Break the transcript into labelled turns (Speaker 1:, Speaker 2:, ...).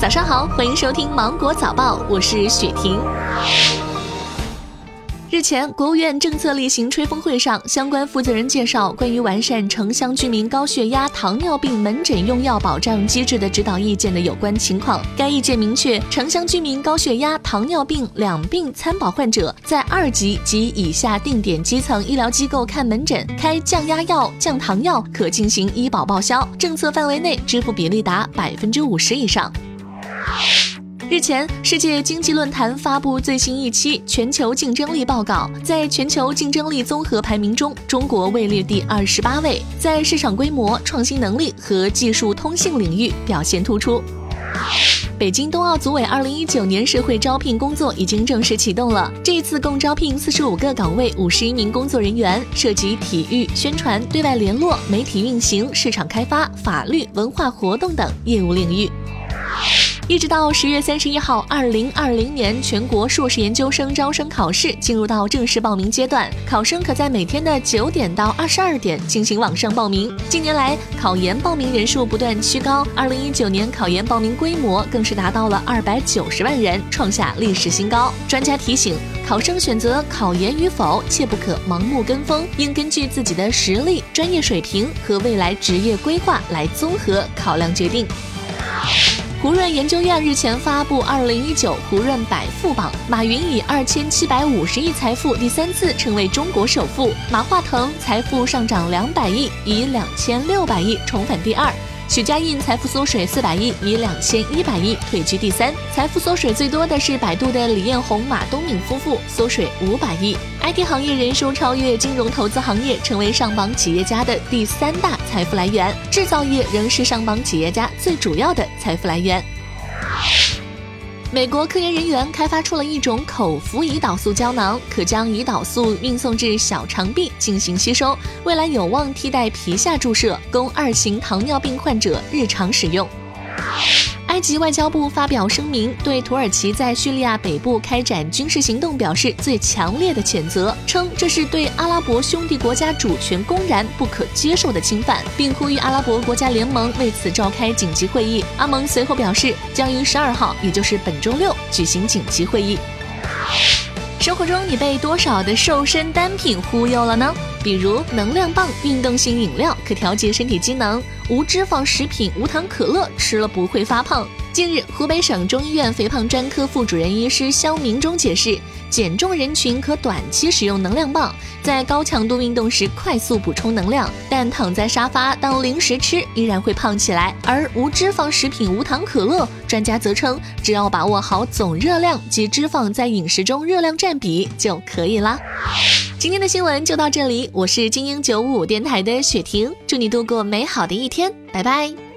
Speaker 1: 早上好，欢迎收听《芒果早报》，我是雪婷。日前，国务院政策例行吹风会上，相关负责人介绍关于完善城乡居民高血压、糖尿病门诊用药保障机制的指导意见的有关情况。该意见明确，城乡居民高血压、糖尿病两病参保患者，在二级及以下定点基层医疗机构看门诊，开降压药、降糖药，可进行医保报销，政策范围内支付比例达百分之五十以上。日前，世界经济论坛发布最新一期全球竞争力报告，在全球竞争力综合排名中，中国位列第二十八位，在市场规模、创新能力和技术通信领域表现突出。北京冬奥组委二零一九年社会招聘工作已经正式启动了，这一次共招聘四十五个岗位，五十一名工作人员，涉及体育、宣传、对外联络、媒体运行、市场开发、法律、文化活动等业务领域。一直到十月三十一号，二零二零年全国硕士研究生招生考试进入到正式报名阶段，考生可在每天的九点到二十二点进行网上报名。近年来，考研报名人数不断趋高，二零一九年考研报名规模更是达到了二百九十万人，创下历史新高。专家提醒，考生选择考研与否，切不可盲目跟风，应根据自己的实力、专业水平和未来职业规划来综合考量决定。胡润研究院日前发布二零一九胡润百富榜，马云以二千七百五十亿财富第三次成为中国首富，马化腾财富上涨两百亿，以两千六百亿重返第二。许家印财富缩水四百亿，以两千一百亿退居第三。财富缩水最多的是百度的李彦宏、马东敏夫妇，缩水五百亿。IT 行业人数超越金融投资行业，成为上榜企业家的第三大财富来源。制造业仍是上榜企业家最主要的财富来源。美国科研人员开发出了一种口服胰岛素胶囊，可将胰岛素运送至小肠壁进行吸收，未来有望替代皮下注射，供二型糖尿病患者日常使用。埃及外交部发表声明，对土耳其在叙利亚北部开展军事行动表示最强烈的谴责，称这是对阿拉伯兄弟国家主权公然不可接受的侵犯，并呼吁阿拉伯国家联盟为此召开紧急会议。阿盟随后表示，将于十二号，也就是本周六举行紧急会议。生活中，你被多少的瘦身单品忽悠了呢？比如能量棒、运动性饮料可调节身体机能；无脂肪食品、无糖可乐吃了不会发胖。近日，湖北省中医院肥胖专科副主任医师肖明忠解释，减重人群可短期使用能量棒，在高强度运动时快速补充能量，但躺在沙发当零食吃依然会胖起来。而无脂肪食品、无糖可乐，专家则称，只要把握好总热量及脂肪在饮食中热量占比就可以啦。今天的新闻就到这里，我是精英九五电台的雪婷，祝你度过美好的一天，拜拜。